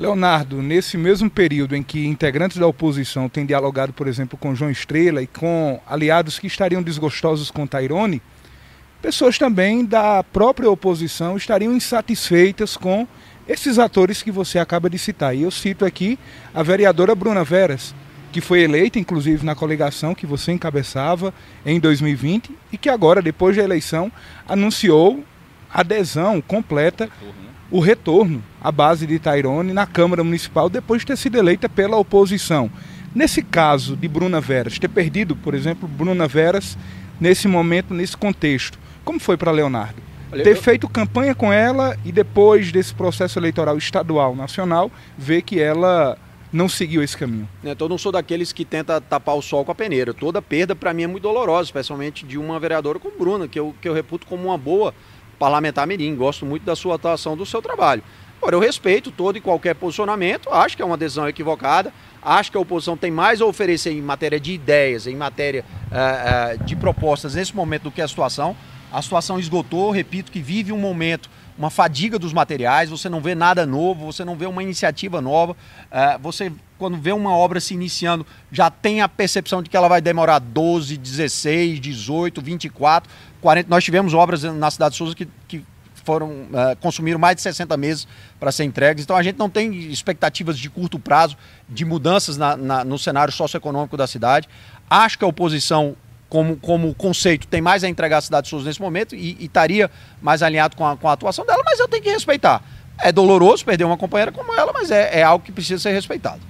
Leonardo, nesse mesmo período em que integrantes da oposição têm dialogado, por exemplo, com João Estrela e com aliados que estariam desgostosos com Tairone, pessoas também da própria oposição estariam insatisfeitas com esses atores que você acaba de citar. E eu cito aqui a vereadora Bruna Veras, que foi eleita, inclusive, na coligação que você encabeçava em 2020 e que agora, depois da eleição, anunciou adesão completa o retorno à base de Tairone na Câmara Municipal depois de ter sido eleita pela oposição. Nesse caso de Bruna Veras, ter perdido, por exemplo, Bruna Veras nesse momento, nesse contexto, como foi para Leonardo? Olha, ter eu... feito campanha com ela e depois desse processo eleitoral estadual, nacional, ver que ela não seguiu esse caminho. Então eu não sou daqueles que tenta tapar o sol com a peneira. Toda perda para mim é muito dolorosa, especialmente de uma vereadora como Bruna, que eu, que eu reputo como uma boa parlamentar mirim, gosto muito da sua atuação, do seu trabalho. Agora, eu respeito todo e qualquer posicionamento, acho que é uma decisão equivocada, acho que a oposição tem mais a oferecer em matéria de ideias, em matéria uh, uh, de propostas nesse momento do que a situação. A situação esgotou, repito que vive um momento, uma fadiga dos materiais, você não vê nada novo, você não vê uma iniciativa nova, uh, você quando vê uma obra se iniciando, já tem a percepção de que ela vai demorar 12, 16, 18, 24, 40. Nós tivemos obras na cidade de Souza que, que foram uh, consumiram mais de 60 meses para ser entregues. Então a gente não tem expectativas de curto prazo de mudanças na, na, no cenário socioeconômico da cidade. Acho que a oposição, como, como conceito, tem mais a entregar à cidade de Souza nesse momento e, e estaria mais alinhado com a, com a atuação dela, mas eu tenho que respeitar. É doloroso perder uma companheira como ela, mas é, é algo que precisa ser respeitado.